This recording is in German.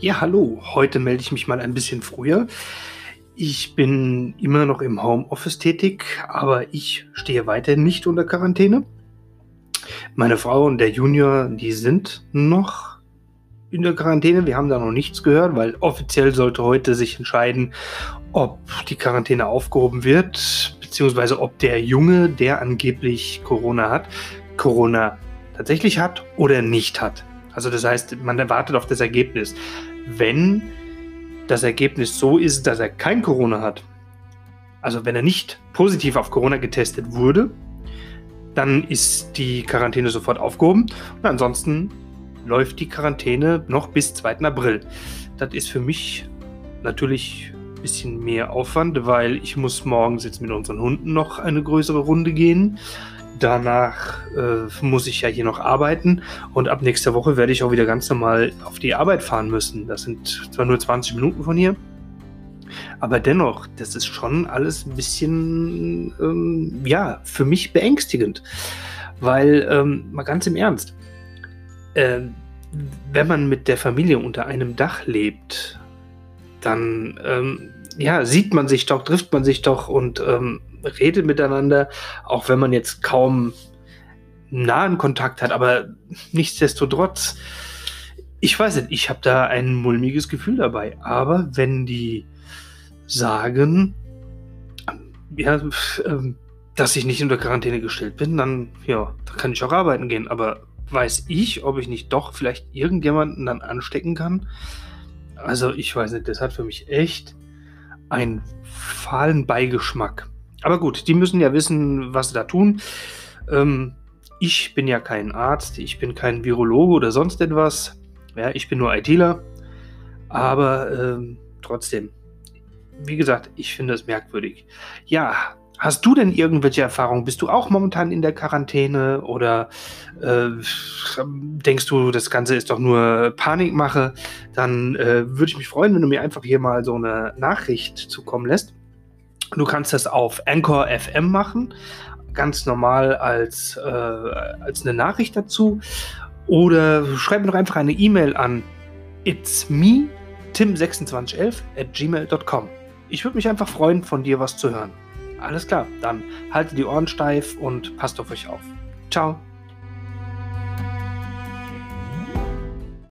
Ja, hallo. Heute melde ich mich mal ein bisschen früher. Ich bin immer noch im Homeoffice tätig, aber ich stehe weiterhin nicht unter Quarantäne. Meine Frau und der Junior, die sind noch in der Quarantäne. Wir haben da noch nichts gehört, weil offiziell sollte heute sich entscheiden, ob die Quarantäne aufgehoben wird, beziehungsweise ob der Junge, der angeblich Corona hat, Corona tatsächlich hat oder nicht hat. Also das heißt, man erwartet auf das Ergebnis. Wenn das Ergebnis so ist, dass er kein Corona hat, also wenn er nicht positiv auf Corona getestet wurde, dann ist die Quarantäne sofort aufgehoben und ansonsten läuft die Quarantäne noch bis 2. April. Das ist für mich natürlich ein bisschen mehr Aufwand, weil ich muss morgens jetzt mit unseren Hunden noch eine größere Runde gehen. Danach äh, muss ich ja hier noch arbeiten und ab nächster Woche werde ich auch wieder ganz normal auf die Arbeit fahren müssen. Das sind zwar nur 20 Minuten von hier, aber dennoch, das ist schon alles ein bisschen, ähm, ja, für mich beängstigend. Weil, ähm, mal ganz im Ernst, äh, wenn man mit der Familie unter einem Dach lebt, dann, ähm, ja, sieht man sich doch, trifft man sich doch und ähm, redet miteinander, auch wenn man jetzt kaum nahen Kontakt hat, aber nichtsdestotrotz, ich weiß nicht, ich habe da ein mulmiges Gefühl dabei. Aber wenn die sagen, ja, ähm, dass ich nicht unter Quarantäne gestellt bin, dann, ja, da kann ich auch arbeiten gehen. Aber weiß ich, ob ich nicht doch vielleicht irgendjemanden dann anstecken kann? Also, ich weiß nicht, das hat für mich echt einen fahlen Beigeschmack. Aber gut, die müssen ja wissen, was sie da tun. Ähm, ich bin ja kein Arzt, ich bin kein Virologe oder sonst etwas. Ja, ich bin nur ITler. Aber ähm, trotzdem, wie gesagt, ich finde es merkwürdig. Ja, hast du denn irgendwelche Erfahrungen? Bist du auch momentan in der Quarantäne oder äh, denkst du, das Ganze ist doch nur Panikmache? Dann äh, würde ich mich freuen, wenn du mir einfach hier mal so eine Nachricht zukommen lässt. Du kannst das auf Anchor FM machen, ganz normal als, äh, als eine Nachricht dazu. Oder schreib mir doch einfach eine E-Mail an it's me tim2611 at gmail.com. Ich würde mich einfach freuen, von dir was zu hören. Alles klar, dann haltet die Ohren steif und passt auf euch auf. Ciao.